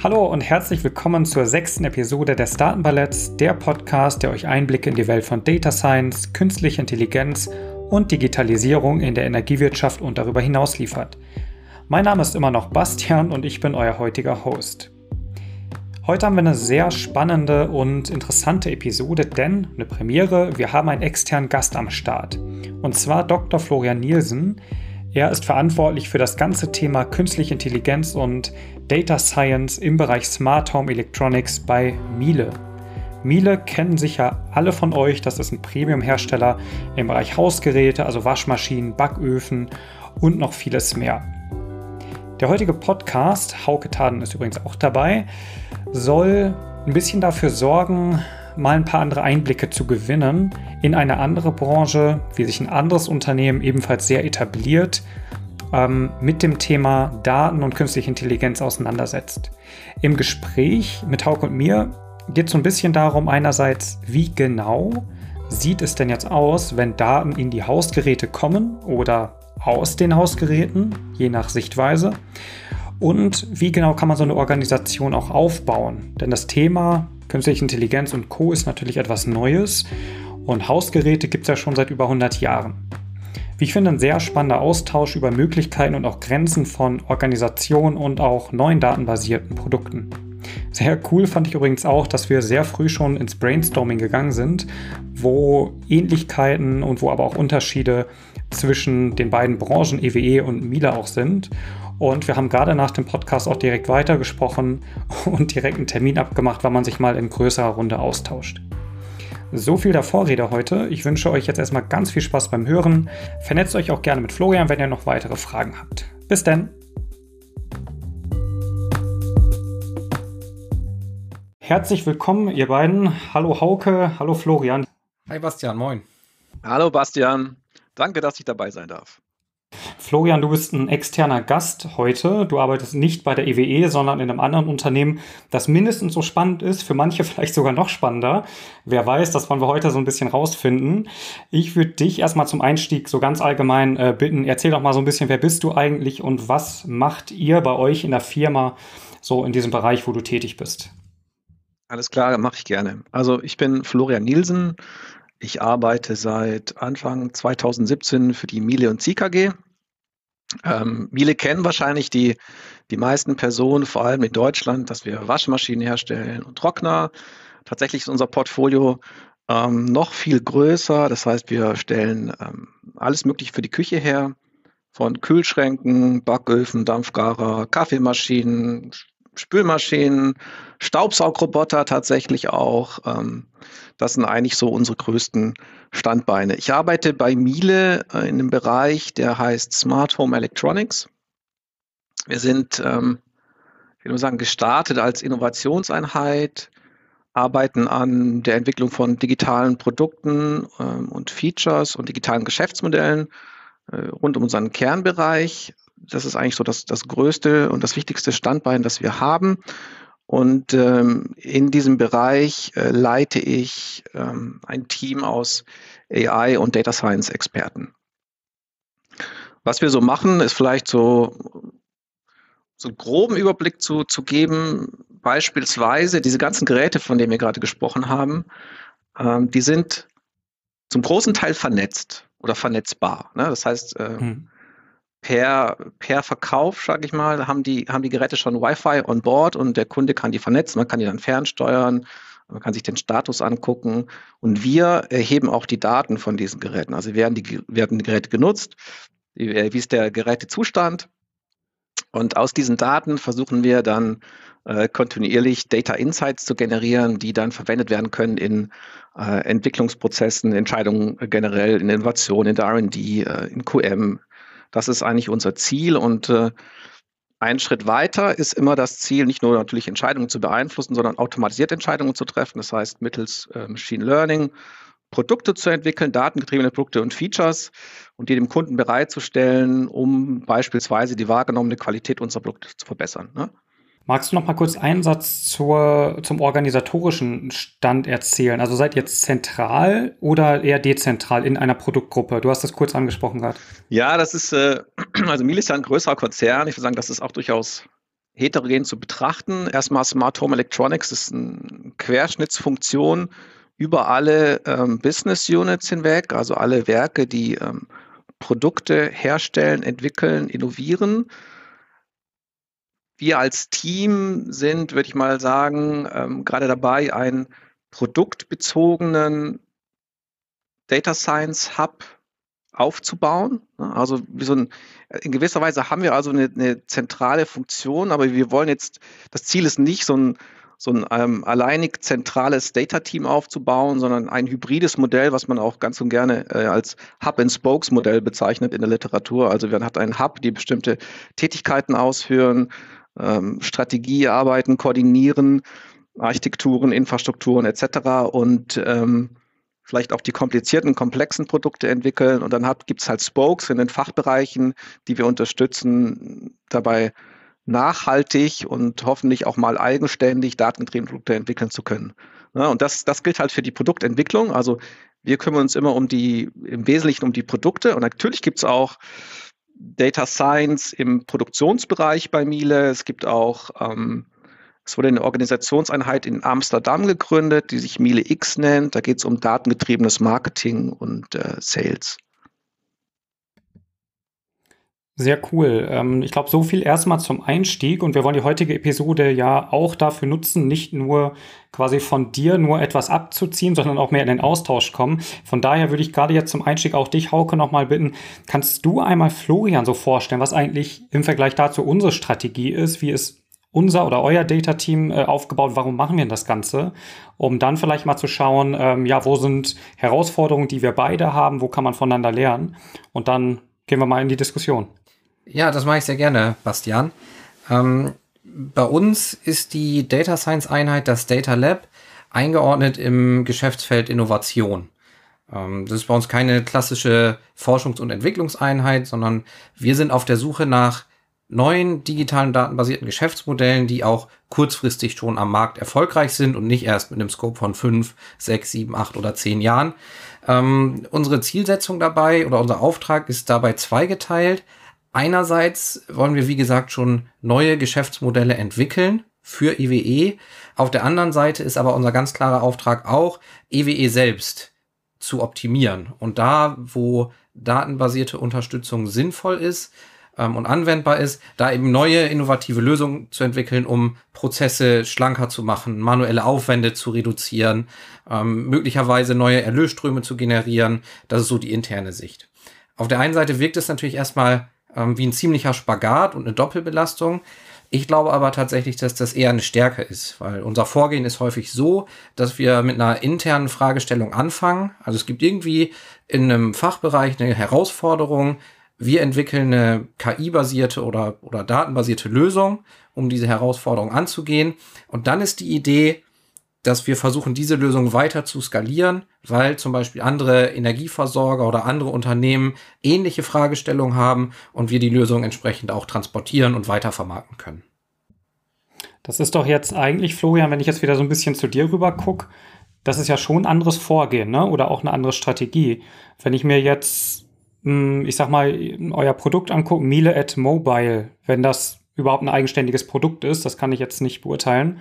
Hallo und herzlich willkommen zur sechsten Episode des Datenballetts, der Podcast, der euch Einblicke in die Welt von Data Science, künstlicher Intelligenz und Digitalisierung in der Energiewirtschaft und darüber hinaus liefert. Mein Name ist immer noch Bastian und ich bin euer heutiger Host. Heute haben wir eine sehr spannende und interessante Episode, denn eine Premiere, wir haben einen externen Gast am Start. Und zwar Dr. Florian Nielsen. Er ist verantwortlich für das ganze Thema künstliche Intelligenz und Data Science im Bereich Smart Home Electronics bei Miele. Miele kennen sicher alle von euch, das ist ein Premium-Hersteller im Bereich Hausgeräte, also Waschmaschinen, Backöfen und noch vieles mehr. Der heutige Podcast, Hauke Taden ist übrigens auch dabei, soll ein bisschen dafür sorgen, mal ein paar andere Einblicke zu gewinnen in eine andere Branche, wie sich ein anderes Unternehmen ebenfalls sehr etabliert ähm, mit dem Thema Daten und künstliche Intelligenz auseinandersetzt. Im Gespräch mit Hauk und mir geht es so ein bisschen darum, einerseits, wie genau sieht es denn jetzt aus, wenn Daten in die Hausgeräte kommen oder aus den Hausgeräten, je nach Sichtweise. Und wie genau kann man so eine Organisation auch aufbauen? Denn das Thema künstliche Intelligenz und Co ist natürlich etwas Neues und Hausgeräte gibt es ja schon seit über 100 Jahren. Wie ich finde, ein sehr spannender Austausch über Möglichkeiten und auch Grenzen von Organisationen und auch neuen datenbasierten Produkten. Sehr cool fand ich übrigens auch, dass wir sehr früh schon ins Brainstorming gegangen sind, wo Ähnlichkeiten und wo aber auch Unterschiede zwischen den beiden Branchen EWE e und Miele auch sind. Und wir haben gerade nach dem Podcast auch direkt weitergesprochen und direkt einen Termin abgemacht, weil man sich mal in größerer Runde austauscht. So viel der Vorrede heute. Ich wünsche euch jetzt erstmal ganz viel Spaß beim Hören. Vernetzt euch auch gerne mit Florian, wenn ihr noch weitere Fragen habt. Bis dann. Herzlich willkommen, ihr beiden. Hallo Hauke, hallo Florian. Hi Bastian, moin. Hallo Bastian, danke, dass ich dabei sein darf. Florian, du bist ein externer Gast heute. Du arbeitest nicht bei der EWE, e, sondern in einem anderen Unternehmen, das mindestens so spannend ist, für manche vielleicht sogar noch spannender. Wer weiß, das wollen wir heute so ein bisschen rausfinden. Ich würde dich erstmal zum Einstieg so ganz allgemein äh, bitten, erzähl doch mal so ein bisschen, wer bist du eigentlich und was macht ihr bei euch in der Firma so in diesem Bereich, wo du tätig bist? Alles klar, mache ich gerne. Also ich bin Florian Nielsen, ich arbeite seit Anfang 2017 für die Miele und KG. Ähm, Miele kennen wahrscheinlich die, die meisten Personen, vor allem in Deutschland, dass wir Waschmaschinen herstellen und Trockner. Tatsächlich ist unser Portfolio ähm, noch viel größer. Das heißt, wir stellen ähm, alles Mögliche für die Küche her. Von Kühlschränken, Backöfen, Dampfgarer, Kaffeemaschinen, Spülmaschinen, Staubsaugroboter tatsächlich auch. Ähm, das sind eigentlich so unsere größten Standbeine. Ich arbeite bei Miele äh, in einem Bereich, der heißt Smart Home Electronics. Wir sind, ähm, ich würde sagen, gestartet als Innovationseinheit, arbeiten an der Entwicklung von digitalen Produkten ähm, und Features und digitalen Geschäftsmodellen äh, rund um unseren Kernbereich das ist eigentlich so das, das größte und das wichtigste Standbein, das wir haben. Und ähm, in diesem Bereich äh, leite ich ähm, ein Team aus AI und Data Science Experten. Was wir so machen, ist vielleicht so, so einen groben Überblick zu, zu geben. Beispielsweise diese ganzen Geräte, von denen wir gerade gesprochen haben, ähm, die sind zum großen Teil vernetzt oder vernetzbar. Ne? Das heißt, äh, hm per, per Verkauf, sage ich mal, haben die, haben die Geräte schon Wi-Fi on board und der Kunde kann die vernetzen, man kann die dann fernsteuern, man kann sich den Status angucken und wir erheben auch die Daten von diesen Geräten. Also werden die, werden die Geräte genutzt, wie ist der Gerätezustand und aus diesen Daten versuchen wir dann äh, kontinuierlich Data Insights zu generieren, die dann verwendet werden können in äh, Entwicklungsprozessen, Entscheidungen generell, in Innovation, in der R&D, äh, in QM, das ist eigentlich unser Ziel und äh, ein Schritt weiter ist immer das Ziel, nicht nur natürlich Entscheidungen zu beeinflussen, sondern automatisiert Entscheidungen zu treffen. Das heißt, mittels äh, Machine Learning Produkte zu entwickeln, datengetriebene Produkte und Features und die dem Kunden bereitzustellen, um beispielsweise die wahrgenommene Qualität unserer Produkte zu verbessern. Ne? Magst du noch mal kurz einen Satz zur, zum organisatorischen Stand erzählen? Also seid ihr zentral oder eher dezentral in einer Produktgruppe? Du hast das kurz angesprochen gerade. Ja, das ist, äh, also Miele ist ja ein größerer Konzern. Ich würde sagen, das ist auch durchaus heterogen zu betrachten. Erstmal Smart Home Electronics ist eine Querschnittsfunktion über alle ähm, Business Units hinweg, also alle Werke, die ähm, Produkte herstellen, entwickeln, innovieren. Wir als Team sind, würde ich mal sagen, ähm, gerade dabei, einen produktbezogenen Data Science Hub aufzubauen. Also wie so ein, in gewisser Weise haben wir also eine, eine, zentrale Funktion, aber wir wollen jetzt, das Ziel ist nicht so ein, so ein ähm, alleinig zentrales Data-Team aufzubauen, sondern ein hybrides Modell, was man auch ganz und gerne äh, als Hub-and-Spokes-Modell bezeichnet in der Literatur. Also man hat einen Hub, die bestimmte Tätigkeiten ausführen, ähm, Strategie arbeiten, koordinieren, Architekturen, Infrastrukturen etc. und ähm, vielleicht auch die komplizierten, komplexen Produkte entwickeln. Und dann gibt es halt Spokes in den Fachbereichen, die wir unterstützen, dabei nachhaltig und hoffentlich auch mal eigenständig datengetriebene Produkte entwickeln zu können. Ja, und das, das gilt halt für die Produktentwicklung. Also wir kümmern uns immer um die, im Wesentlichen um die Produkte. Und natürlich gibt es auch Data Science im Produktionsbereich bei Miele. Es gibt auch ähm, es wurde eine Organisationseinheit in Amsterdam gegründet, die sich Miele X nennt. Da geht es um datengetriebenes Marketing und äh, Sales. Sehr cool. Ähm, ich glaube, so viel erstmal zum Einstieg und wir wollen die heutige Episode ja auch dafür nutzen, nicht nur quasi von dir nur etwas abzuziehen, sondern auch mehr in den Austausch kommen. Von daher würde ich gerade jetzt zum Einstieg auch dich, Hauke, nochmal bitten, kannst du einmal Florian so vorstellen, was eigentlich im Vergleich dazu unsere Strategie ist, wie es unser oder euer Data-Team äh, aufgebaut? Warum machen wir das Ganze? Um dann vielleicht mal zu schauen, ähm, ja, wo sind Herausforderungen, die wir beide haben, wo kann man voneinander lernen? Und dann gehen wir mal in die Diskussion. Ja, das mache ich sehr gerne, Bastian. Ähm, bei uns ist die Data Science Einheit, das Data Lab, eingeordnet im Geschäftsfeld Innovation. Ähm, das ist bei uns keine klassische Forschungs- und Entwicklungseinheit, sondern wir sind auf der Suche nach neuen digitalen datenbasierten Geschäftsmodellen, die auch kurzfristig schon am Markt erfolgreich sind und nicht erst mit einem Scope von fünf, sechs, sieben, acht oder zehn Jahren. Ähm, unsere Zielsetzung dabei oder unser Auftrag ist dabei zweigeteilt. Einerseits wollen wir, wie gesagt, schon neue Geschäftsmodelle entwickeln für EWE. Auf der anderen Seite ist aber unser ganz klarer Auftrag auch, EWE selbst zu optimieren. Und da, wo datenbasierte Unterstützung sinnvoll ist, ähm, und anwendbar ist, da eben neue innovative Lösungen zu entwickeln, um Prozesse schlanker zu machen, manuelle Aufwände zu reduzieren, ähm, möglicherweise neue Erlösströme zu generieren. Das ist so die interne Sicht. Auf der einen Seite wirkt es natürlich erstmal ähm, wie ein ziemlicher Spagat und eine Doppelbelastung. Ich glaube aber tatsächlich, dass das eher eine Stärke ist, weil unser Vorgehen ist häufig so, dass wir mit einer internen Fragestellung anfangen. Also es gibt irgendwie in einem Fachbereich eine Herausforderung, wir entwickeln eine KI-basierte oder, oder datenbasierte Lösung, um diese Herausforderung anzugehen. Und dann ist die Idee, dass wir versuchen, diese Lösung weiter zu skalieren, weil zum Beispiel andere Energieversorger oder andere Unternehmen ähnliche Fragestellungen haben und wir die Lösung entsprechend auch transportieren und weiter vermarkten können. Das ist doch jetzt eigentlich, Florian, wenn ich jetzt wieder so ein bisschen zu dir rüber gucke, das ist ja schon ein anderes Vorgehen, ne? Oder auch eine andere Strategie. Wenn ich mir jetzt hm, ich sag mal, euer Produkt angucken, Miele at Mobile, wenn das überhaupt ein eigenständiges Produkt ist, das kann ich jetzt nicht beurteilen.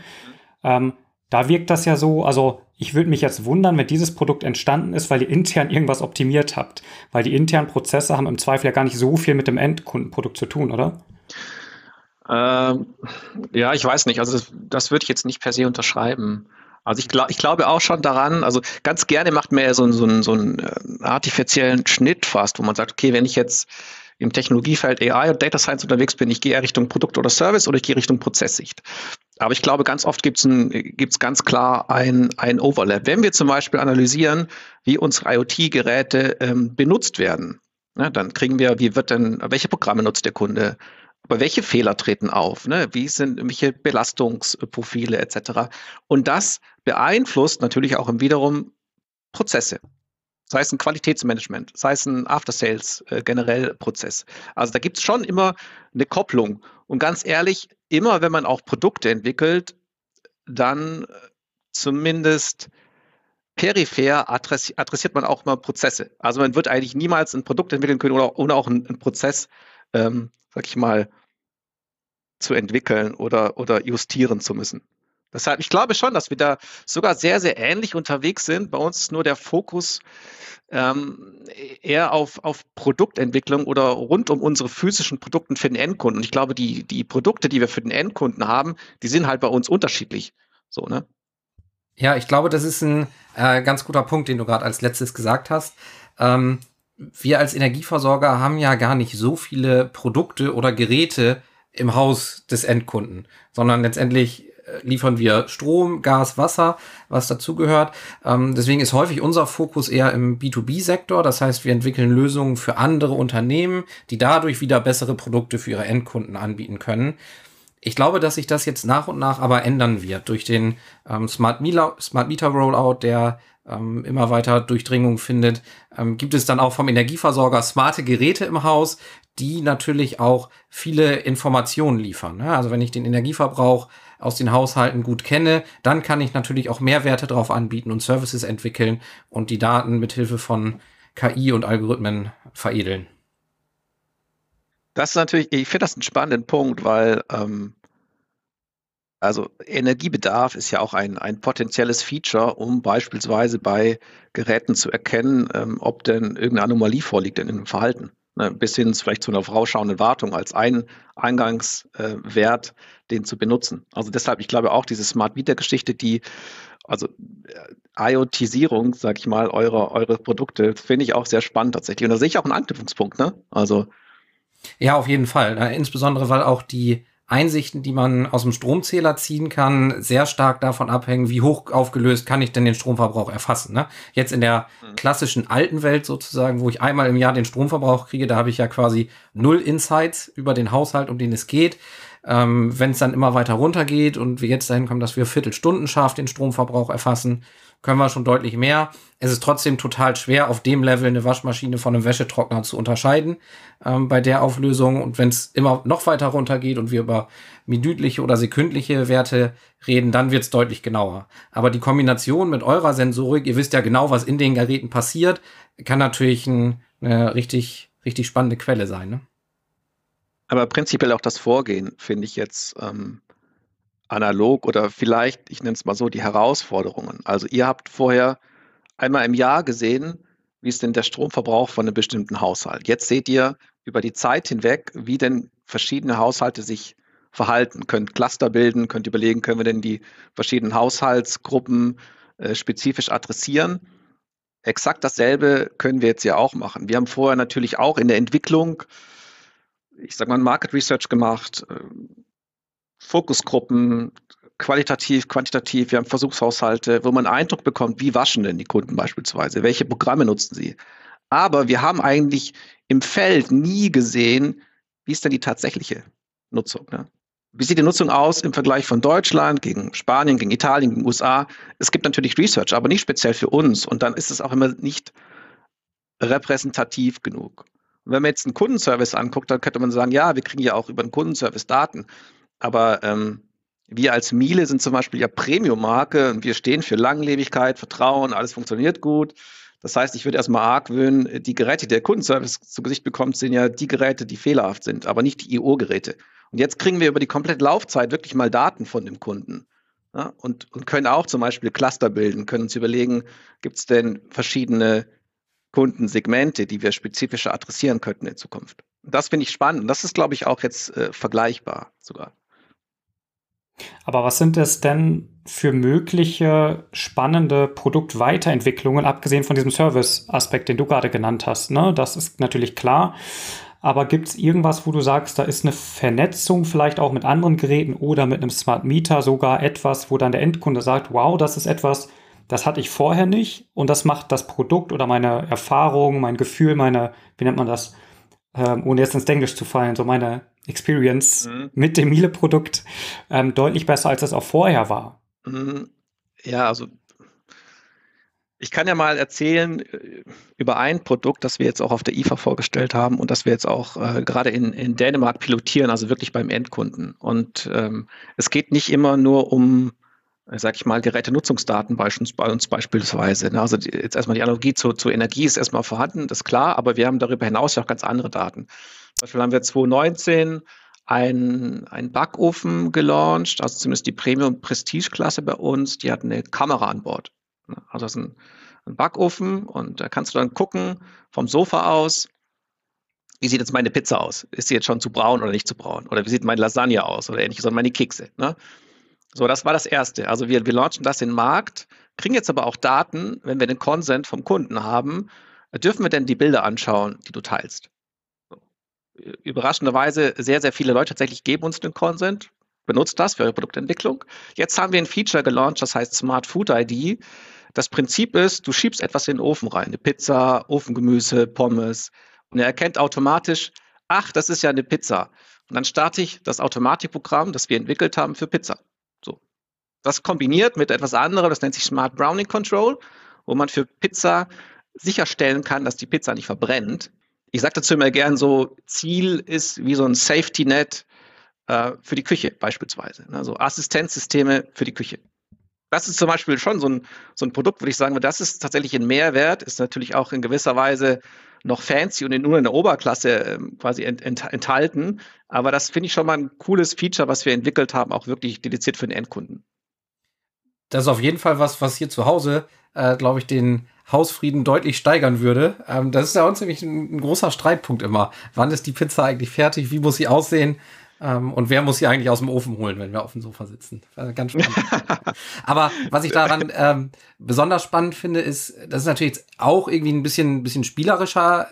Ähm, da wirkt das ja so, also ich würde mich jetzt wundern, wenn dieses Produkt entstanden ist, weil ihr intern irgendwas optimiert habt. Weil die internen Prozesse haben im Zweifel ja gar nicht so viel mit dem Endkundenprodukt zu tun, oder? Ähm, ja, ich weiß nicht. Also das, das würde ich jetzt nicht per se unterschreiben. Also ich, glaub, ich glaube auch schon daran, also ganz gerne macht man ja so, so, so einen äh, artifiziellen Schnitt fast, wo man sagt, okay, wenn ich jetzt im Technologiefeld AI und Data Science unterwegs bin, ich gehe eher Richtung Produkt oder Service oder ich gehe Richtung Prozesssicht. Aber ich glaube, ganz oft gibt es ganz klar ein, ein Overlap. Wenn wir zum Beispiel analysieren, wie unsere IoT-Geräte ähm, benutzt werden, ne, dann kriegen wir, wie wird denn, welche Programme nutzt der Kunde? Aber welche Fehler treten auf? Ne? Wie sind welche Belastungsprofile etc.? Und das beeinflusst natürlich auch im wiederum Prozesse. Sei es ein Qualitätsmanagement, sei es ein After-Sales äh, generell Prozess. Also da gibt es schon immer eine Kopplung. Und ganz ehrlich, immer wenn man auch Produkte entwickelt, dann äh, zumindest peripher adressiert man auch mal Prozesse. Also man wird eigentlich niemals ein Produkt entwickeln können oder auch einen, einen Prozess ähm, sag ich mal, zu entwickeln oder, oder justieren zu müssen. Deshalb, ich glaube schon, dass wir da sogar sehr, sehr ähnlich unterwegs sind. Bei uns ist nur der Fokus ähm, eher auf, auf Produktentwicklung oder rund um unsere physischen Produkte für den Endkunden. Und ich glaube, die, die Produkte, die wir für den Endkunden haben, die sind halt bei uns unterschiedlich. So, ne? Ja, ich glaube, das ist ein äh, ganz guter Punkt, den du gerade als letztes gesagt hast. Ähm, wir als Energieversorger haben ja gar nicht so viele Produkte oder Geräte im Haus des Endkunden, sondern letztendlich liefern wir Strom, Gas, Wasser, was dazugehört. Ähm, deswegen ist häufig unser Fokus eher im B2B-Sektor. Das heißt, wir entwickeln Lösungen für andere Unternehmen, die dadurch wieder bessere Produkte für ihre Endkunden anbieten können. Ich glaube, dass sich das jetzt nach und nach aber ändern wird durch den ähm, Smart, Mila Smart Meter Rollout, der ähm, immer weiter Durchdringung findet. Ähm, gibt es dann auch vom Energieversorger smarte Geräte im Haus, die natürlich auch viele Informationen liefern. Ne? Also wenn ich den Energieverbrauch aus den Haushalten gut kenne, dann kann ich natürlich auch Mehrwerte drauf anbieten und Services entwickeln und die Daten mithilfe von KI und Algorithmen veredeln. Das ist natürlich, ich finde das einen spannenden Punkt, weil ähm, also Energiebedarf ist ja auch ein, ein potenzielles Feature, um beispielsweise bei Geräten zu erkennen, ähm, ob denn irgendeine Anomalie vorliegt in dem Verhalten. Ne, bis hin vielleicht zu einer vorausschauenden Wartung als ein Eingangswert, äh, den zu benutzen. Also deshalb, ich glaube auch diese Smart Meter Geschichte, die also äh, IoTisierung, sag ich mal, eure, eure Produkte, finde ich auch sehr spannend tatsächlich. Und da sehe ich auch einen Anknüpfungspunkt, ne? Also ja, auf jeden Fall. Insbesondere, weil auch die Einsichten, die man aus dem Stromzähler ziehen kann, sehr stark davon abhängen, wie hoch aufgelöst kann ich denn den Stromverbrauch erfassen. Ne? Jetzt in der mhm. klassischen alten Welt sozusagen, wo ich einmal im Jahr den Stromverbrauch kriege, da habe ich ja quasi null Insights über den Haushalt, um den es geht. Ähm, Wenn es dann immer weiter runtergeht und wir jetzt dahin kommen, dass wir Viertelstunden scharf den Stromverbrauch erfassen, können wir schon deutlich mehr. Es ist trotzdem total schwer, auf dem Level eine Waschmaschine von einem Wäschetrockner zu unterscheiden ähm, bei der Auflösung. Und wenn es immer noch weiter runter geht und wir über minütliche oder sekündliche Werte reden, dann wird es deutlich genauer. Aber die Kombination mit eurer Sensorik, ihr wisst ja genau, was in den Geräten passiert, kann natürlich ein, eine richtig, richtig spannende Quelle sein. Ne? Aber prinzipiell auch das Vorgehen finde ich jetzt ähm, analog oder vielleicht, ich nenne es mal so, die Herausforderungen. Also ihr habt vorher einmal im Jahr gesehen, wie ist denn der Stromverbrauch von einem bestimmten Haushalt. Jetzt seht ihr über die Zeit hinweg, wie denn verschiedene Haushalte sich verhalten. Könnt Cluster bilden, könnt überlegen, können wir denn die verschiedenen Haushaltsgruppen äh, spezifisch adressieren. Exakt dasselbe können wir jetzt ja auch machen. Wir haben vorher natürlich auch in der Entwicklung, ich sage mal, Market Research gemacht, äh, Fokusgruppen, qualitativ, quantitativ, wir haben Versuchshaushalte, wo man Eindruck bekommt, wie waschen denn die Kunden beispielsweise, welche Programme nutzen sie. Aber wir haben eigentlich im Feld nie gesehen, wie ist denn die tatsächliche Nutzung. Ne? Wie sieht die Nutzung aus im Vergleich von Deutschland gegen Spanien, gegen Italien, gegen USA? Es gibt natürlich Research, aber nicht speziell für uns. Und dann ist es auch immer nicht repräsentativ genug. Und wenn man jetzt einen Kundenservice anguckt, dann könnte man sagen, ja, wir kriegen ja auch über den Kundenservice Daten. Aber ähm, wir als Miele sind zum Beispiel ja Premium-Marke und wir stehen für Langlebigkeit, Vertrauen, alles funktioniert gut. Das heißt, ich würde erstmal argwöhnen, die Geräte, die der Kundenservice zu Gesicht bekommt, sind ja die Geräte, die fehlerhaft sind, aber nicht die IO-Geräte. Und jetzt kriegen wir über die komplette Laufzeit wirklich mal Daten von dem Kunden. Ja, und, und können auch zum Beispiel Cluster bilden, können uns überlegen, gibt es denn verschiedene Kundensegmente, die wir spezifischer adressieren könnten in Zukunft. Das finde ich spannend. Und das ist, glaube ich, auch jetzt äh, vergleichbar sogar. Aber was sind es denn für mögliche spannende Produktweiterentwicklungen, abgesehen von diesem Service-Aspekt, den du gerade genannt hast? Ne? Das ist natürlich klar. Aber gibt es irgendwas, wo du sagst, da ist eine Vernetzung vielleicht auch mit anderen Geräten oder mit einem Smart Meter sogar etwas, wo dann der Endkunde sagt, wow, das ist etwas, das hatte ich vorher nicht und das macht das Produkt oder meine Erfahrung, mein Gefühl, meine, wie nennt man das, ähm, ohne jetzt ins Englisch zu fallen, so meine Experience mhm. mit dem Miele-Produkt ähm, deutlich besser, als es auch vorher war. Mhm. Ja, also ich kann ja mal erzählen äh, über ein Produkt, das wir jetzt auch auf der IFA vorgestellt haben und das wir jetzt auch äh, gerade in, in Dänemark pilotieren, also wirklich beim Endkunden. Und ähm, es geht nicht immer nur um, äh, sag ich mal, Gerätenutzungsdaten bei uns beispielsweise. Ne? Also die, jetzt erstmal die Analogie zu, zur Energie ist erstmal vorhanden, das ist klar, aber wir haben darüber hinaus ja auch ganz andere Daten. Zum Beispiel haben wir 2019 einen, einen Backofen gelauncht, also zumindest die Premium-Prestige-Klasse bei uns, die hat eine Kamera an Bord. Also das ist ein, ein Backofen und da kannst du dann gucken vom Sofa aus, wie sieht jetzt meine Pizza aus? Ist sie jetzt schon zu braun oder nicht zu braun? Oder wie sieht meine Lasagne aus oder ähnliches oder meine Kekse? Ne? So, das war das Erste. Also wir, wir launchen das in den Markt, kriegen jetzt aber auch Daten, wenn wir den Consent vom Kunden haben, dürfen wir denn die Bilder anschauen, die du teilst? Überraschenderweise sehr, sehr viele Leute tatsächlich geben uns den Consent, benutzt das für eure Produktentwicklung. Jetzt haben wir ein Feature gelauncht, das heißt Smart Food ID. Das Prinzip ist, du schiebst etwas in den Ofen rein, eine Pizza, Ofengemüse, Pommes, und er erkennt automatisch, ach, das ist ja eine Pizza. Und dann starte ich das Automatikprogramm, das wir entwickelt haben für Pizza. So. Das kombiniert mit etwas anderem, das nennt sich Smart Browning Control, wo man für Pizza sicherstellen kann, dass die Pizza nicht verbrennt. Ich sage dazu immer gern so, Ziel ist wie so ein Safety Net äh, für die Küche beispielsweise. Also Assistenzsysteme für die Küche. Das ist zum Beispiel schon so ein, so ein Produkt, würde ich sagen, das ist tatsächlich ein Mehrwert, ist natürlich auch in gewisser Weise noch fancy und nur in der Oberklasse ähm, quasi ent, ent, enthalten. Aber das finde ich schon mal ein cooles Feature, was wir entwickelt haben, auch wirklich dediziert für den Endkunden. Das ist auf jeden Fall was, was hier zu Hause, äh, glaube ich, den Hausfrieden deutlich steigern würde. Ähm, das ist ja uns nämlich ein, ein, großer Streitpunkt immer. Wann ist die Pizza eigentlich fertig? Wie muss sie aussehen? Ähm, und wer muss sie eigentlich aus dem Ofen holen, wenn wir auf dem Sofa sitzen? Ganz spannend. Aber was ich daran ähm, besonders spannend finde, ist, das ist natürlich auch irgendwie ein bisschen, ein bisschen spielerischer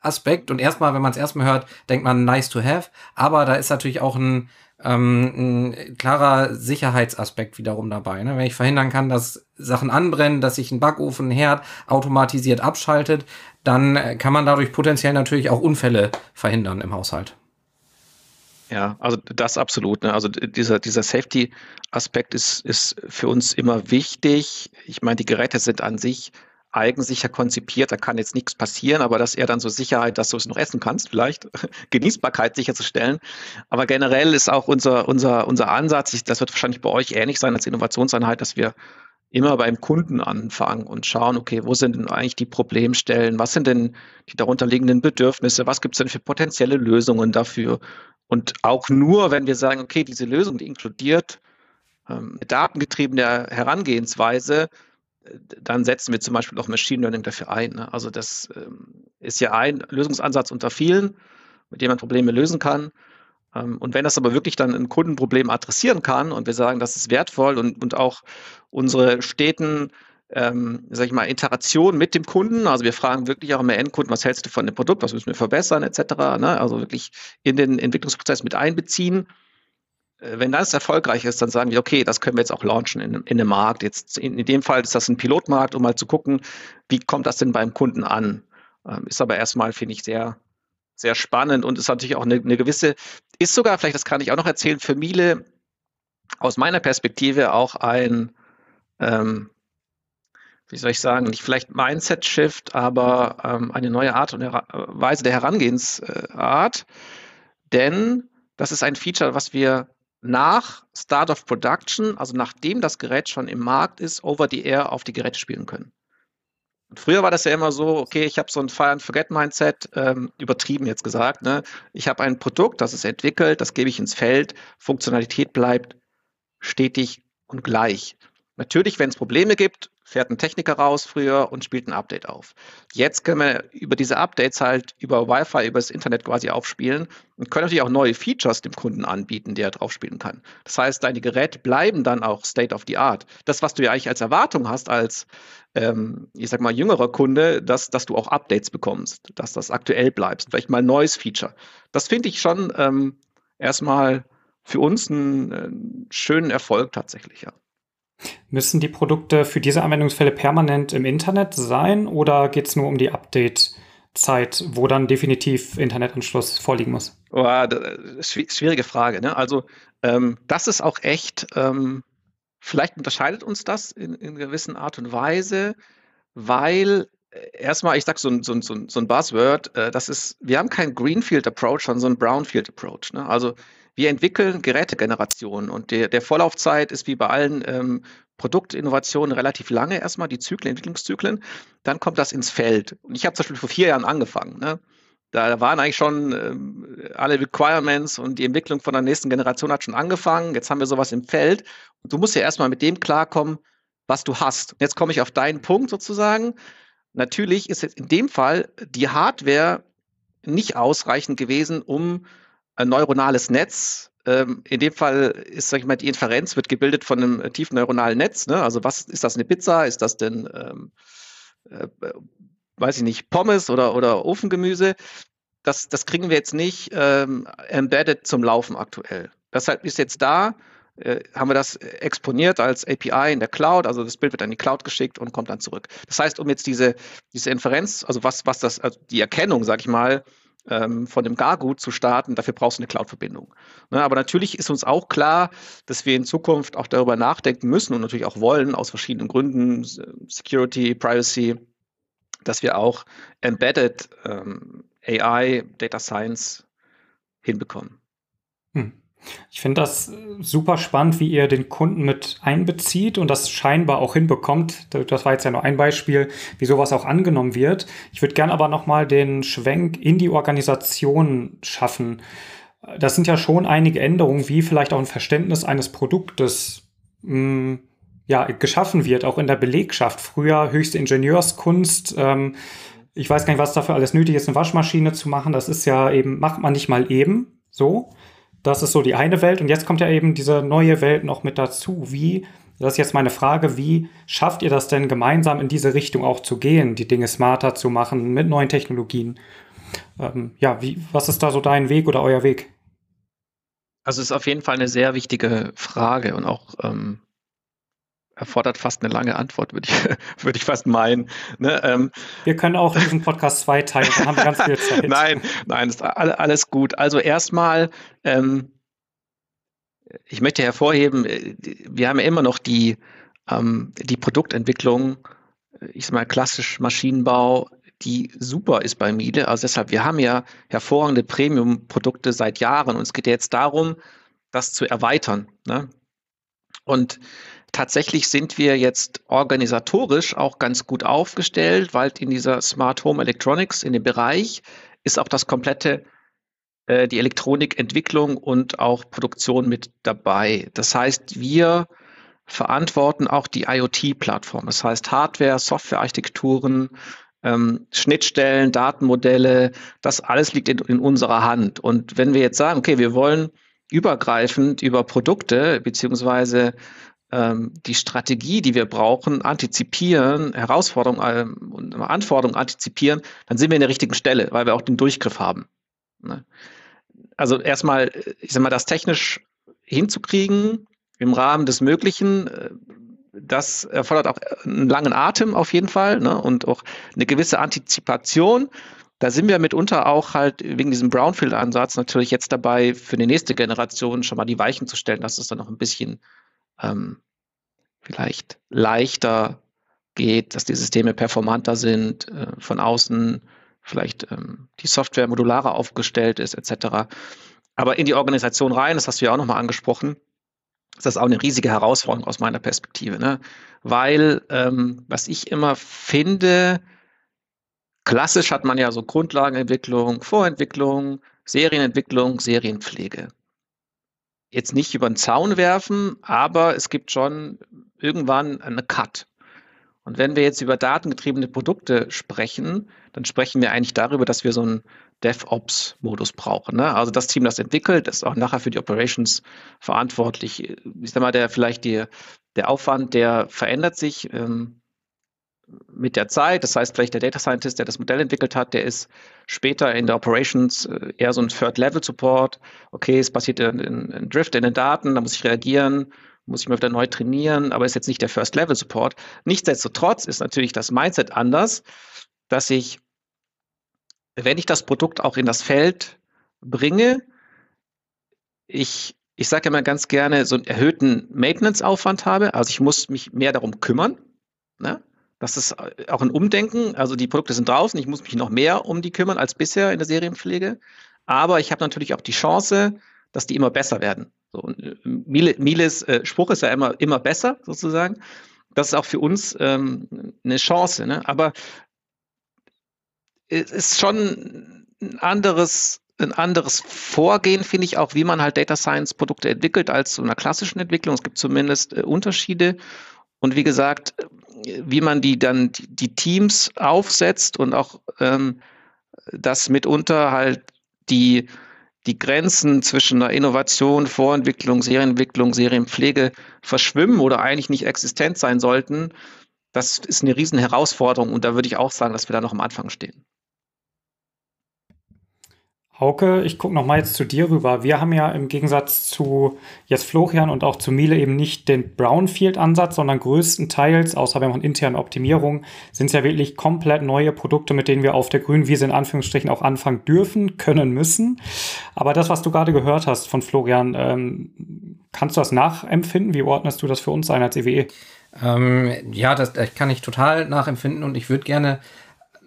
Aspekt. Und erstmal, wenn man es erstmal hört, denkt man nice to have. Aber da ist natürlich auch ein, ähm, ein klarer Sicherheitsaspekt wiederum dabei. Ne? Wenn ich verhindern kann, dass Sachen anbrennen, dass sich ein Backofen, ein Herd automatisiert abschaltet, dann kann man dadurch potenziell natürlich auch Unfälle verhindern im Haushalt. Ja, also das absolut. Ne? Also dieser, dieser Safety-Aspekt ist, ist für uns immer wichtig. Ich meine, die Geräte sind an sich eigensicher konzipiert, da kann jetzt nichts passieren, aber dass er dann so Sicherheit, dass du es noch essen kannst, vielleicht Genießbarkeit sicherzustellen. Aber generell ist auch unser, unser, unser Ansatz, das wird wahrscheinlich bei euch ähnlich sein als Innovationseinheit, dass wir immer beim Kunden anfangen und schauen, okay, wo sind denn eigentlich die Problemstellen, was sind denn die darunterliegenden Bedürfnisse, was gibt es denn für potenzielle Lösungen dafür? Und auch nur, wenn wir sagen, okay, diese Lösung, die inkludiert ähm, datengetriebene Herangehensweise, dann setzen wir zum Beispiel auch Machine Learning dafür ein. Ne? Also das ähm, ist ja ein Lösungsansatz unter vielen, mit dem man Probleme lösen kann. Ähm, und wenn das aber wirklich dann ein Kundenproblem adressieren kann und wir sagen, das ist wertvoll und, und auch unsere steten ähm, sag ich mal, Interaktion mit dem Kunden. Also wir fragen wirklich auch immer Endkunden, was hältst du von dem Produkt, was müssen wir verbessern, etc. Ne? Also wirklich in den Entwicklungsprozess mit einbeziehen. Äh, wenn das erfolgreich ist, dann sagen wir, okay, das können wir jetzt auch launchen in, in dem Markt. Jetzt in, in dem Fall ist das ein Pilotmarkt, um mal zu gucken, wie kommt das denn beim Kunden an. Ähm, ist aber erstmal, finde ich, sehr, sehr spannend und ist natürlich auch eine, eine gewisse, ist sogar, vielleicht das kann ich auch noch erzählen, für Miele aus meiner Perspektive auch ein, ähm, wie soll ich sagen, nicht vielleicht Mindset-Shift, aber ähm, eine neue Art und Weise der Herangehensart. Denn das ist ein Feature, was wir nach Start of Production, also nachdem das Gerät schon im Markt ist, over the air auf die Geräte spielen können. Und früher war das ja immer so, okay, ich habe so ein Fire and Forget Mindset, ähm, übertrieben jetzt gesagt. Ne? Ich habe ein Produkt, das ist entwickelt, das gebe ich ins Feld, Funktionalität bleibt stetig und gleich. Natürlich, wenn es Probleme gibt, fährt ein Techniker raus früher und spielt ein Update auf. Jetzt können wir über diese Updates halt über Wi-Fi, über das Internet quasi aufspielen und können natürlich auch neue Features dem Kunden anbieten, die er drauf spielen kann. Das heißt, deine Geräte bleiben dann auch State of the Art. Das, was du ja eigentlich als Erwartung hast, als, ähm, ich sag mal, jüngerer Kunde, dass, dass du auch Updates bekommst, dass das aktuell bleibst, vielleicht mal ein neues Feature. Das finde ich schon ähm, erstmal für uns einen, einen schönen Erfolg tatsächlich, ja. Müssen die Produkte für diese Anwendungsfälle permanent im Internet sein oder geht es nur um die Update-Zeit, wo dann definitiv Internetanschluss vorliegen muss? Oh, schwierige Frage. Ne? Also ähm, das ist auch echt, ähm, vielleicht unterscheidet uns das in, in gewissen Art und Weise, weil äh, erstmal, ich sage so, so, so, so ein Buzzword, äh, das ist, wir haben keinen Greenfield-Approach, sondern so einen Brownfield-Approach. Ne? Also wir entwickeln Gerätegenerationen und der, der Vorlaufzeit ist wie bei allen ähm, Produktinnovationen relativ lange erstmal, die Zyklen, Entwicklungszyklen. Dann kommt das ins Feld. Und ich habe zum Beispiel vor vier Jahren angefangen. Ne? Da waren eigentlich schon ähm, alle Requirements und die Entwicklung von der nächsten Generation hat schon angefangen. Jetzt haben wir sowas im Feld. Und du musst ja erstmal mit dem klarkommen, was du hast. Jetzt komme ich auf deinen Punkt sozusagen. Natürlich ist jetzt in dem Fall die Hardware nicht ausreichend gewesen, um ein neuronales Netz ähm, in dem Fall ist, sag ich mal, die Inferenz wird gebildet von einem tiefen neuronalen Netz. Ne? Also was ist das eine Pizza? Ist das denn, ähm, äh, weiß ich nicht, Pommes oder, oder Ofengemüse? Das, das kriegen wir jetzt nicht ähm, embedded zum Laufen aktuell. Deshalb ist jetzt da, äh, haben wir das exponiert als API in der Cloud. Also das Bild wird an die Cloud geschickt und kommt dann zurück. Das heißt, um jetzt diese, diese Inferenz, also was, was das, also die Erkennung, sag ich mal, ähm, von dem Gargut zu starten, dafür brauchst du eine Cloud-Verbindung. Ne, aber natürlich ist uns auch klar, dass wir in Zukunft auch darüber nachdenken müssen und natürlich auch wollen, aus verschiedenen Gründen, Security, Privacy, dass wir auch Embedded ähm, AI, Data Science hinbekommen. Hm. Ich finde das äh, super spannend, wie ihr den Kunden mit einbezieht und das scheinbar auch hinbekommt. Das war jetzt ja nur ein Beispiel, wie sowas auch angenommen wird. Ich würde gerne aber nochmal den Schwenk in die Organisation schaffen. Das sind ja schon einige Änderungen, wie vielleicht auch ein Verständnis eines Produktes mh, hm, ja, geschaffen wird, auch in der Belegschaft. Früher höchste Ingenieurskunst. Ähm, ich weiß gar nicht, was dafür alles nötig ist, eine Waschmaschine zu machen. Das ist ja eben, macht man nicht mal eben so. Das ist so die eine Welt. Und jetzt kommt ja eben diese neue Welt noch mit dazu. Wie, das ist jetzt meine Frage, wie schafft ihr das denn gemeinsam in diese Richtung auch zu gehen, die Dinge smarter zu machen mit neuen Technologien? Ähm, ja, wie, was ist da so dein Weg oder euer Weg? Also es ist auf jeden Fall eine sehr wichtige Frage und auch ähm, erfordert fast eine lange Antwort, würde ich, würde ich fast meinen. Ne? Ähm, wir können auch diesen Podcast zwei teilen, dann haben wir ganz viel Zeit. nein, nein, ist alles gut. Also erstmal, ähm, ich möchte hervorheben, äh, wir haben ja immer noch die, ähm, die Produktentwicklung, äh, ich sag mal klassisch Maschinenbau, die super ist bei Miele. Also deshalb, wir haben ja hervorragende Premium-Produkte seit Jahren und es geht jetzt darum, das zu erweitern. Ne? Und tatsächlich sind wir jetzt organisatorisch auch ganz gut aufgestellt, weil in dieser Smart Home Electronics, in dem Bereich, ist auch das komplette, äh, die Elektronikentwicklung und auch Produktion mit dabei. Das heißt, wir verantworten auch die IoT-Plattform. Das heißt Hardware, Softwarearchitekturen, ähm, Schnittstellen, Datenmodelle, das alles liegt in, in unserer Hand. Und wenn wir jetzt sagen, okay, wir wollen übergreifend über Produkte beziehungsweise die Strategie, die wir brauchen, antizipieren, Herausforderungen ähm, und Anforderungen antizipieren, dann sind wir in der richtigen Stelle, weil wir auch den Durchgriff haben. Ne? Also erstmal, ich sag mal, das technisch hinzukriegen im Rahmen des Möglichen, äh, das erfordert auch einen langen Atem auf jeden Fall ne? und auch eine gewisse Antizipation. Da sind wir mitunter auch halt wegen diesem Brownfield-Ansatz natürlich jetzt dabei, für die nächste Generation schon mal die Weichen zu stellen, dass es dann noch ein bisschen ähm, vielleicht leichter geht, dass die Systeme performanter sind, äh, von außen vielleicht ähm, die Software modularer aufgestellt ist, etc. Aber in die Organisation rein, das hast du ja auch nochmal angesprochen, ist das auch eine riesige Herausforderung aus meiner Perspektive. Ne? Weil, ähm, was ich immer finde, klassisch hat man ja so Grundlagenentwicklung, Vorentwicklung, Serienentwicklung, Serienpflege jetzt nicht über den Zaun werfen, aber es gibt schon irgendwann eine Cut. Und wenn wir jetzt über datengetriebene Produkte sprechen, dann sprechen wir eigentlich darüber, dass wir so einen DevOps-Modus brauchen. Ne? Also das Team, das entwickelt, ist auch nachher für die Operations verantwortlich. Ich sag mal, der vielleicht die, der Aufwand, der verändert sich. Ähm, mit der Zeit. Das heißt, vielleicht der Data Scientist, der das Modell entwickelt hat, der ist später in der Operations äh, eher so ein Third-Level-Support. Okay, es passiert ein, ein Drift in den Daten, da muss ich reagieren, muss ich mal wieder neu trainieren, aber ist jetzt nicht der First-Level-Support. Nichtsdestotrotz ist natürlich das Mindset anders, dass ich, wenn ich das Produkt auch in das Feld bringe, ich, ich sage immer ganz gerne, so einen erhöhten Maintenance-Aufwand habe. Also ich muss mich mehr darum kümmern. Ne? Das ist äh, auch ein Umdenken. Also die Produkte sind draußen. Ich muss mich noch mehr um die kümmern als bisher in der Serienpflege. Aber ich habe natürlich auch die Chance, dass die immer besser werden. So, äh, Miles äh, Spruch ist ja immer, immer besser sozusagen. Das ist auch für uns ähm, eine Chance. Ne? Aber es ist schon ein anderes ein anderes Vorgehen, finde ich auch, wie man halt Data Science Produkte entwickelt als so einer klassischen Entwicklung. Es gibt zumindest äh, Unterschiede. Und wie gesagt, wie man die dann die, Teams aufsetzt und auch ähm, dass mitunter halt die, die Grenzen zwischen einer Innovation, Vorentwicklung, Serienentwicklung, Serienpflege verschwimmen oder eigentlich nicht existent sein sollten, das ist eine riesen Herausforderung und da würde ich auch sagen, dass wir da noch am Anfang stehen. Hauke, ich gucke noch mal jetzt zu dir rüber. Wir haben ja im Gegensatz zu jetzt Florian und auch zu Miele eben nicht den Brownfield-Ansatz, sondern größtenteils, außer wenn man interne Optimierung, sind es ja wirklich komplett neue Produkte, mit denen wir auf der grünen Wiese in Anführungsstrichen auch anfangen dürfen, können, müssen. Aber das, was du gerade gehört hast von Florian, ähm, kannst du das nachempfinden? Wie ordnest du das für uns ein als EWE? Ähm, ja, das, das kann ich total nachempfinden und ich würde gerne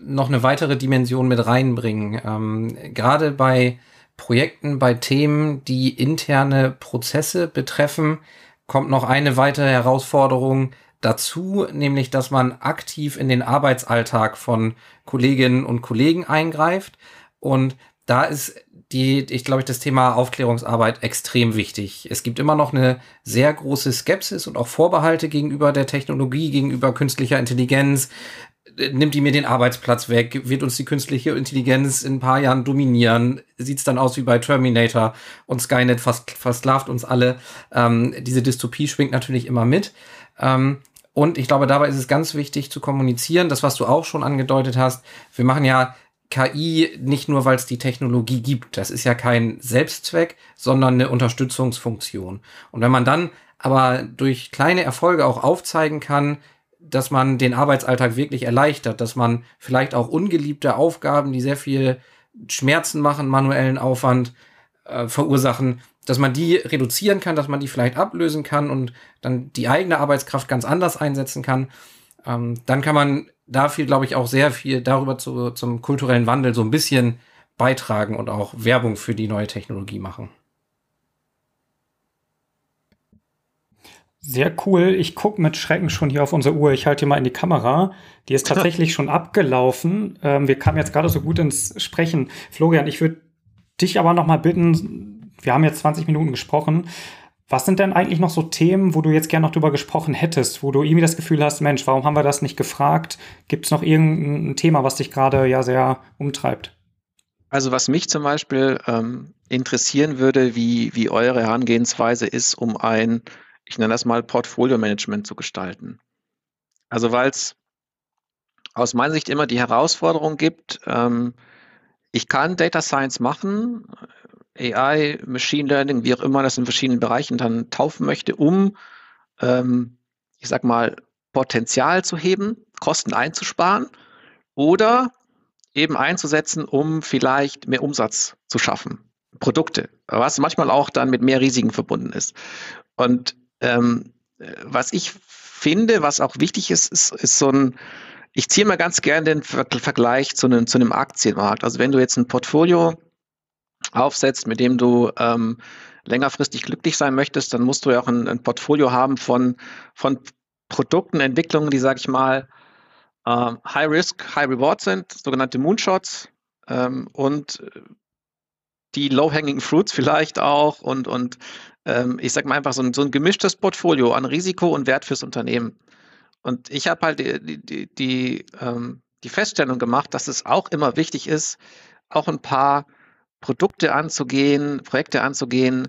noch eine weitere Dimension mit reinbringen. Ähm, Gerade bei Projekten, bei Themen, die interne Prozesse betreffen, kommt noch eine weitere Herausforderung dazu, nämlich dass man aktiv in den Arbeitsalltag von Kolleginnen und Kollegen eingreift. Und da ist die, ich glaube, das Thema Aufklärungsarbeit extrem wichtig. Es gibt immer noch eine sehr große Skepsis und auch Vorbehalte gegenüber der Technologie, gegenüber künstlicher Intelligenz nimmt die mir den Arbeitsplatz weg, wird uns die künstliche Intelligenz in ein paar Jahren dominieren, sieht's dann aus wie bei Terminator und Skynet fast versklavt uns alle. Ähm, diese Dystopie schwingt natürlich immer mit. Ähm, und ich glaube, dabei ist es ganz wichtig zu kommunizieren, das, was du auch schon angedeutet hast. Wir machen ja KI nicht nur, weil es die Technologie gibt. Das ist ja kein Selbstzweck, sondern eine Unterstützungsfunktion. Und wenn man dann aber durch kleine Erfolge auch aufzeigen kann, dass man den Arbeitsalltag wirklich erleichtert, dass man vielleicht auch ungeliebte Aufgaben, die sehr viel Schmerzen machen, manuellen Aufwand äh, verursachen, dass man die reduzieren kann, dass man die vielleicht ablösen kann und dann die eigene Arbeitskraft ganz anders einsetzen kann. Ähm, dann kann man da viel, glaube ich, auch sehr viel darüber zu, zum kulturellen Wandel so ein bisschen beitragen und auch Werbung für die neue Technologie machen. Sehr cool. Ich gucke mit Schrecken schon hier auf unsere Uhr. Ich halte hier mal in die Kamera. Die ist tatsächlich schon abgelaufen. Ähm, wir kamen jetzt gerade so gut ins Sprechen. Florian, ich würde dich aber noch mal bitten, wir haben jetzt 20 Minuten gesprochen. Was sind denn eigentlich noch so Themen, wo du jetzt gerne noch drüber gesprochen hättest, wo du irgendwie das Gefühl hast, Mensch, warum haben wir das nicht gefragt? Gibt es noch irgendein Thema, was dich gerade ja sehr umtreibt? Also was mich zum Beispiel ähm, interessieren würde, wie, wie eure Herangehensweise ist, um ein ich nenne das mal Portfolio-Management zu gestalten. Also weil es aus meiner Sicht immer die Herausforderung gibt, ähm, ich kann Data Science machen, AI, Machine Learning, wie auch immer das in verschiedenen Bereichen dann taufen möchte, um, ähm, ich sag mal, Potenzial zu heben, Kosten einzusparen oder eben einzusetzen, um vielleicht mehr Umsatz zu schaffen. Produkte, was manchmal auch dann mit mehr Risiken verbunden ist. Und ähm, was ich finde, was auch wichtig ist, ist, ist so ein, ich ziehe mal ganz gerne den Ver Vergleich zu einem, zu einem Aktienmarkt. Also wenn du jetzt ein Portfolio aufsetzt, mit dem du ähm, längerfristig glücklich sein möchtest, dann musst du ja auch ein, ein Portfolio haben von, von Produkten, Entwicklungen, die, sage ich mal, ähm, High Risk, High Reward sind, sogenannte Moonshots ähm, und die Low-Hanging Fruits vielleicht auch und, und ähm, ich sage mal einfach so ein, so ein gemischtes Portfolio an Risiko und Wert fürs Unternehmen. Und ich habe halt die, die, die, ähm, die Feststellung gemacht, dass es auch immer wichtig ist, auch ein paar Produkte anzugehen, Projekte anzugehen,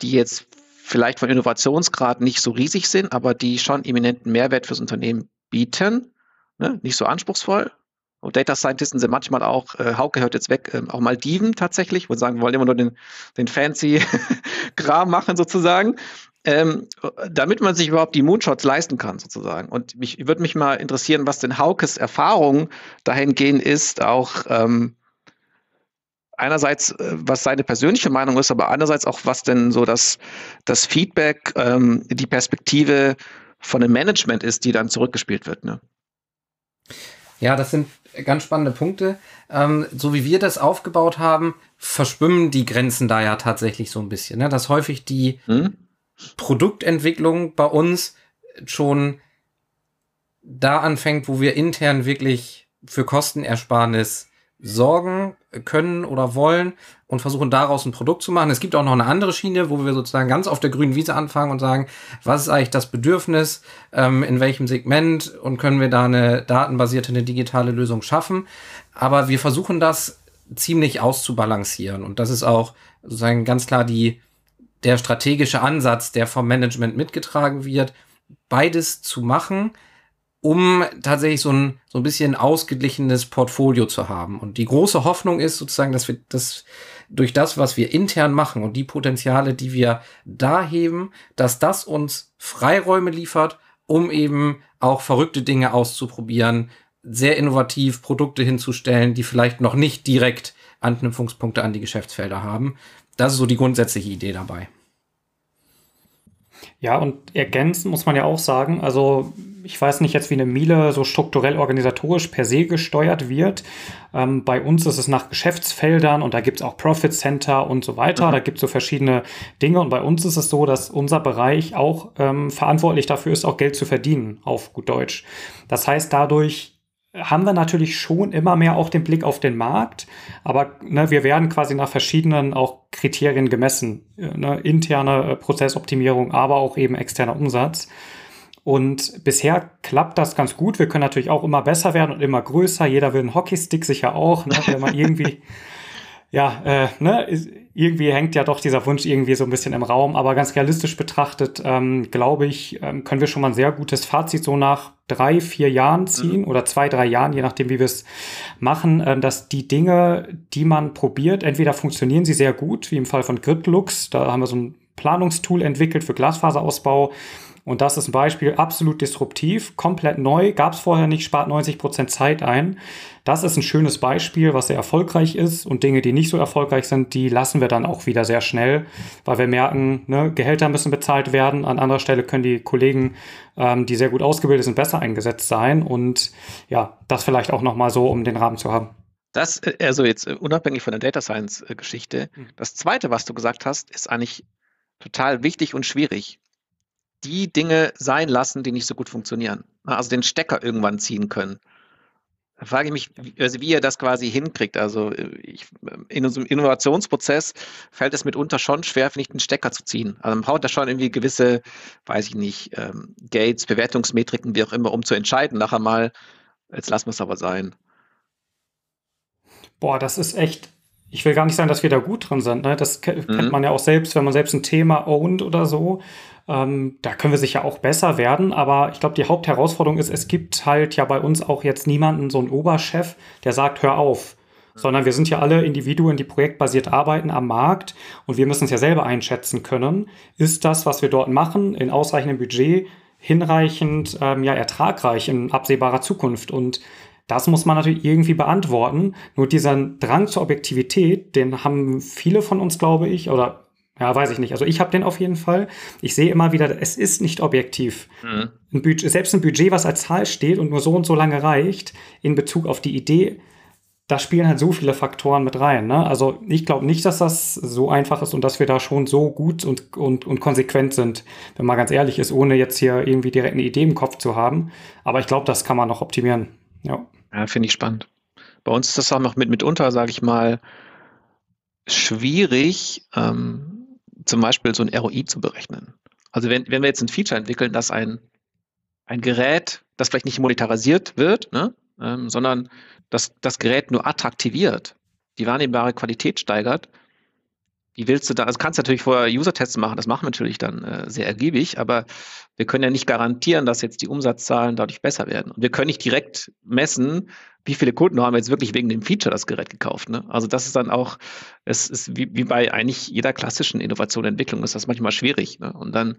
die jetzt vielleicht von Innovationsgrad nicht so riesig sind, aber die schon eminenten Mehrwert fürs Unternehmen bieten. Ne? Nicht so anspruchsvoll, und Data Scientisten sind manchmal auch, äh, Hauke hört jetzt weg, ähm, auch Maldiven tatsächlich, wo sagen, wir wollen immer nur den, den fancy Kram machen sozusagen, ähm, damit man sich überhaupt die Moonshots leisten kann sozusagen. Und mich würde mich mal interessieren, was denn Haukes Erfahrung dahingehend ist, auch ähm, einerseits, äh, was seine persönliche Meinung ist, aber andererseits auch, was denn so das, das Feedback, ähm, die Perspektive von dem Management ist, die dann zurückgespielt wird. Ne? Ja, das sind ganz spannende Punkte. Ähm, so wie wir das aufgebaut haben, verschwimmen die Grenzen da ja tatsächlich so ein bisschen. Ne? Dass häufig die hm? Produktentwicklung bei uns schon da anfängt, wo wir intern wirklich für Kostenersparnis sorgen können oder wollen und versuchen daraus ein Produkt zu machen. Es gibt auch noch eine andere Schiene, wo wir sozusagen ganz auf der grünen Wiese anfangen und sagen, was ist eigentlich das Bedürfnis, ähm, in welchem Segment und können wir da eine datenbasierte, eine digitale Lösung schaffen. Aber wir versuchen das ziemlich auszubalancieren und das ist auch sozusagen ganz klar die, der strategische Ansatz, der vom Management mitgetragen wird, beides zu machen um tatsächlich so ein, so ein bisschen ausgeglichenes Portfolio zu haben. Und die große Hoffnung ist sozusagen, dass wir das durch das, was wir intern machen und die Potenziale, die wir da heben, dass das uns Freiräume liefert, um eben auch verrückte Dinge auszuprobieren, sehr innovativ Produkte hinzustellen, die vielleicht noch nicht direkt Anknüpfungspunkte an die Geschäftsfelder haben. Das ist so die grundsätzliche Idee dabei. Ja, und ergänzen muss man ja auch sagen, also ich weiß nicht jetzt, wie eine Miele so strukturell organisatorisch per se gesteuert wird. Ähm, bei uns ist es nach Geschäftsfeldern und da gibt es auch Profit Center und so weiter. Mhm. Da gibt es so verschiedene Dinge und bei uns ist es so, dass unser Bereich auch ähm, verantwortlich dafür ist, auch Geld zu verdienen, auf gut Deutsch. Das heißt, dadurch haben wir natürlich schon immer mehr auch den Blick auf den Markt, aber ne, wir werden quasi nach verschiedenen auch Kriterien gemessen. Ne, interne äh, Prozessoptimierung, aber auch eben externer Umsatz. Und bisher klappt das ganz gut. Wir können natürlich auch immer besser werden und immer größer. Jeder will einen Hockeystick sicher auch, ne, wenn man irgendwie ja, äh, ne, irgendwie hängt ja doch dieser Wunsch irgendwie so ein bisschen im Raum, aber ganz realistisch betrachtet, ähm, glaube ich, ähm, können wir schon mal ein sehr gutes Fazit so nach drei, vier Jahren ziehen mhm. oder zwei, drei Jahren, je nachdem, wie wir es machen, ähm, dass die Dinge, die man probiert, entweder funktionieren sie sehr gut, wie im Fall von Gridlux, da haben wir so ein Planungstool entwickelt für Glasfaserausbau, und das ist ein Beispiel absolut disruptiv, komplett neu, gab es vorher nicht, spart 90 Prozent Zeit ein. Das ist ein schönes Beispiel, was sehr erfolgreich ist. Und Dinge, die nicht so erfolgreich sind, die lassen wir dann auch wieder sehr schnell, weil wir merken, ne, Gehälter müssen bezahlt werden. An anderer Stelle können die Kollegen, ähm, die sehr gut ausgebildet sind, besser eingesetzt sein. Und ja, das vielleicht auch nochmal so, um den Rahmen zu haben. Das, äh, also jetzt äh, unabhängig von der Data Science-Geschichte, äh, das zweite, was du gesagt hast, ist eigentlich total wichtig und schwierig die Dinge sein lassen, die nicht so gut funktionieren. Also den Stecker irgendwann ziehen können. Da frage ich mich, also wie ihr das quasi hinkriegt. Also ich, in unserem Innovationsprozess fällt es mitunter schon schwer, ich, den Stecker zu ziehen. Also man braucht da schon irgendwie gewisse, weiß ich nicht, ähm, Gates, Bewertungsmetriken, wie auch immer, um zu entscheiden. Nachher mal, jetzt lassen wir es aber sein. Boah, das ist echt, ich will gar nicht sagen, dass wir da gut drin sind. Ne? Das kennt mhm. man ja auch selbst, wenn man selbst ein Thema ownt oder so. Ähm, da können wir sicher auch besser werden, aber ich glaube, die Hauptherausforderung ist, es gibt halt ja bei uns auch jetzt niemanden, so einen Oberchef, der sagt, hör auf. Sondern wir sind ja alle Individuen, die projektbasiert arbeiten am Markt und wir müssen es ja selber einschätzen können. Ist das, was wir dort machen, in ausreichendem Budget hinreichend ähm, ja, ertragreich in absehbarer Zukunft? Und das muss man natürlich irgendwie beantworten. Nur diesen Drang zur Objektivität, den haben viele von uns, glaube ich, oder ja, weiß ich nicht. Also ich habe den auf jeden Fall. Ich sehe immer wieder, es ist nicht objektiv. Mhm. Ein Budget, selbst ein Budget, was als Zahl steht und nur so und so lange reicht, in Bezug auf die Idee, da spielen halt so viele Faktoren mit rein. Ne? Also ich glaube nicht, dass das so einfach ist und dass wir da schon so gut und, und, und konsequent sind, wenn man ganz ehrlich ist, ohne jetzt hier irgendwie direkt eine Idee im Kopf zu haben. Aber ich glaube, das kann man noch optimieren. Ja, ja finde ich spannend. Bei uns ist das auch noch mit, mitunter, sage ich mal, schwierig, ähm, zum Beispiel so ein ROI zu berechnen. Also wenn, wenn wir jetzt ein Feature entwickeln, dass ein, ein Gerät, das vielleicht nicht monetarisiert wird, ne, ähm, sondern dass das Gerät nur attraktiviert, die wahrnehmbare Qualität steigert, wie willst du da, also kannst du natürlich vorher User-Tests machen, das machen wir natürlich dann äh, sehr ergiebig, aber wir können ja nicht garantieren, dass jetzt die Umsatzzahlen dadurch besser werden. Und wir können nicht direkt messen, wie viele Kunden haben jetzt wirklich wegen dem Feature das Gerät gekauft. Ne? Also das ist dann auch, es ist wie, wie bei eigentlich jeder klassischen Innovation Entwicklung ist das manchmal schwierig. Ne? Und dann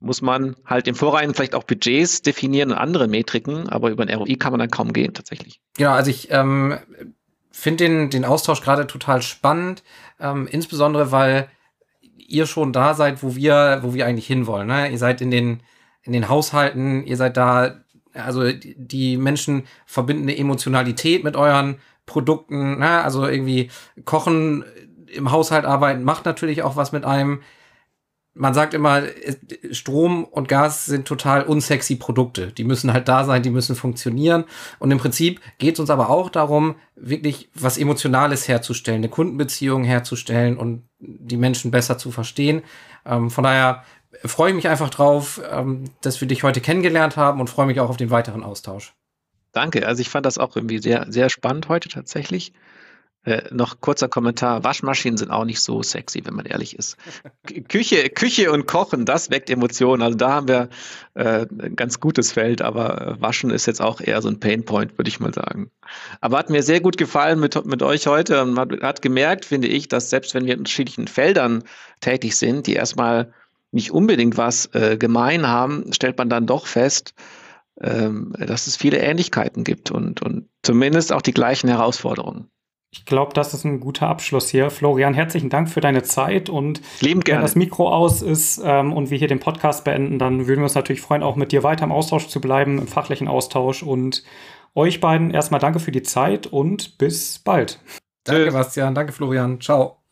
muss man halt im Vorrein vielleicht auch Budgets definieren und andere Metriken, aber über ein ROI kann man dann kaum gehen tatsächlich. Genau, also ich ähm, finde den, den Austausch gerade total spannend, ähm, insbesondere weil ihr schon da seid, wo wir, wo wir eigentlich hinwollen. Ne? Ihr seid in den, in den Haushalten, ihr seid da, also die Menschen verbinden eine Emotionalität mit euren Produkten, ne? also irgendwie kochen, im Haushalt arbeiten macht natürlich auch was mit einem. Man sagt immer, Strom und Gas sind total unsexy Produkte. Die müssen halt da sein, die müssen funktionieren. Und im Prinzip geht es uns aber auch darum, wirklich was Emotionales herzustellen, eine Kundenbeziehung herzustellen und die Menschen besser zu verstehen. Ähm, von daher freue ich mich einfach drauf, ähm, dass wir dich heute kennengelernt haben und freue mich auch auf den weiteren Austausch. Danke. Also ich fand das auch irgendwie sehr, sehr spannend heute tatsächlich. Äh, noch kurzer Kommentar. Waschmaschinen sind auch nicht so sexy, wenn man ehrlich ist. Küche, Küche und Kochen, das weckt Emotionen. Also da haben wir äh, ein ganz gutes Feld, aber äh, Waschen ist jetzt auch eher so ein Painpoint, würde ich mal sagen. Aber hat mir sehr gut gefallen mit, mit euch heute. Man hat, hat gemerkt, finde ich, dass selbst wenn wir in unterschiedlichen Feldern tätig sind, die erstmal nicht unbedingt was äh, gemein haben, stellt man dann doch fest, ähm, dass es viele Ähnlichkeiten gibt und, und zumindest auch die gleichen Herausforderungen. Ich glaube, das ist ein guter Abschluss hier. Florian, herzlichen Dank für deine Zeit und Liebend wenn das Mikro aus ist ähm, und wir hier den Podcast beenden, dann würden wir uns natürlich freuen, auch mit dir weiter im Austausch zu bleiben, im fachlichen Austausch und euch beiden erstmal danke für die Zeit und bis bald. Danke, Bastian. Danke, Florian. Ciao.